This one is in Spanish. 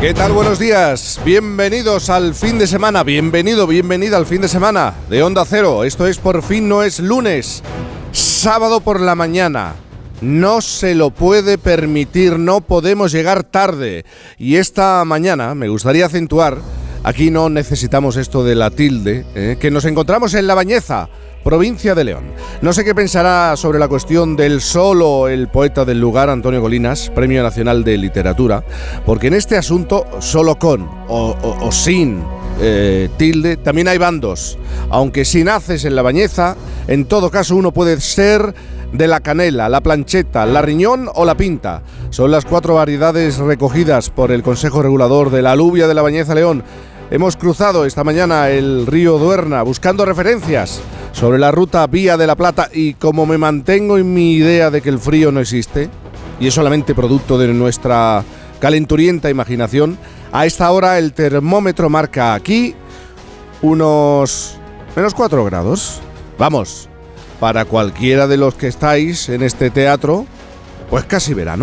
¿Qué tal? Buenos días. Bienvenidos al fin de semana. Bienvenido, bienvenida al fin de semana de Onda Cero. Esto es por fin no es lunes. Sábado por la mañana. No se lo puede permitir, no podemos llegar tarde. Y esta mañana me gustaría acentuar, aquí no necesitamos esto de la tilde, ¿eh? que nos encontramos en La Bañeza provincia de León. No sé qué pensará sobre la cuestión del solo el poeta del lugar, Antonio Colinas, Premio Nacional de Literatura, porque en este asunto, solo con o, sin eh, tilde, también hay bandos. Aunque si naces en la bañeza, en todo caso uno puede ser de la canela, la plancheta, la riñón o la pinta. Son las cuatro variedades recogidas por el Consejo Regulador de la alubia de la Bañeza León. Hemos cruzado esta mañana el río Duerna buscando referencias sobre la ruta Vía de la Plata y como me mantengo en mi idea de que el frío no existe y es solamente producto de nuestra calenturienta imaginación, a esta hora el termómetro marca aquí unos menos 4 grados. Vamos, para cualquiera de los que estáis en este teatro, pues casi verano.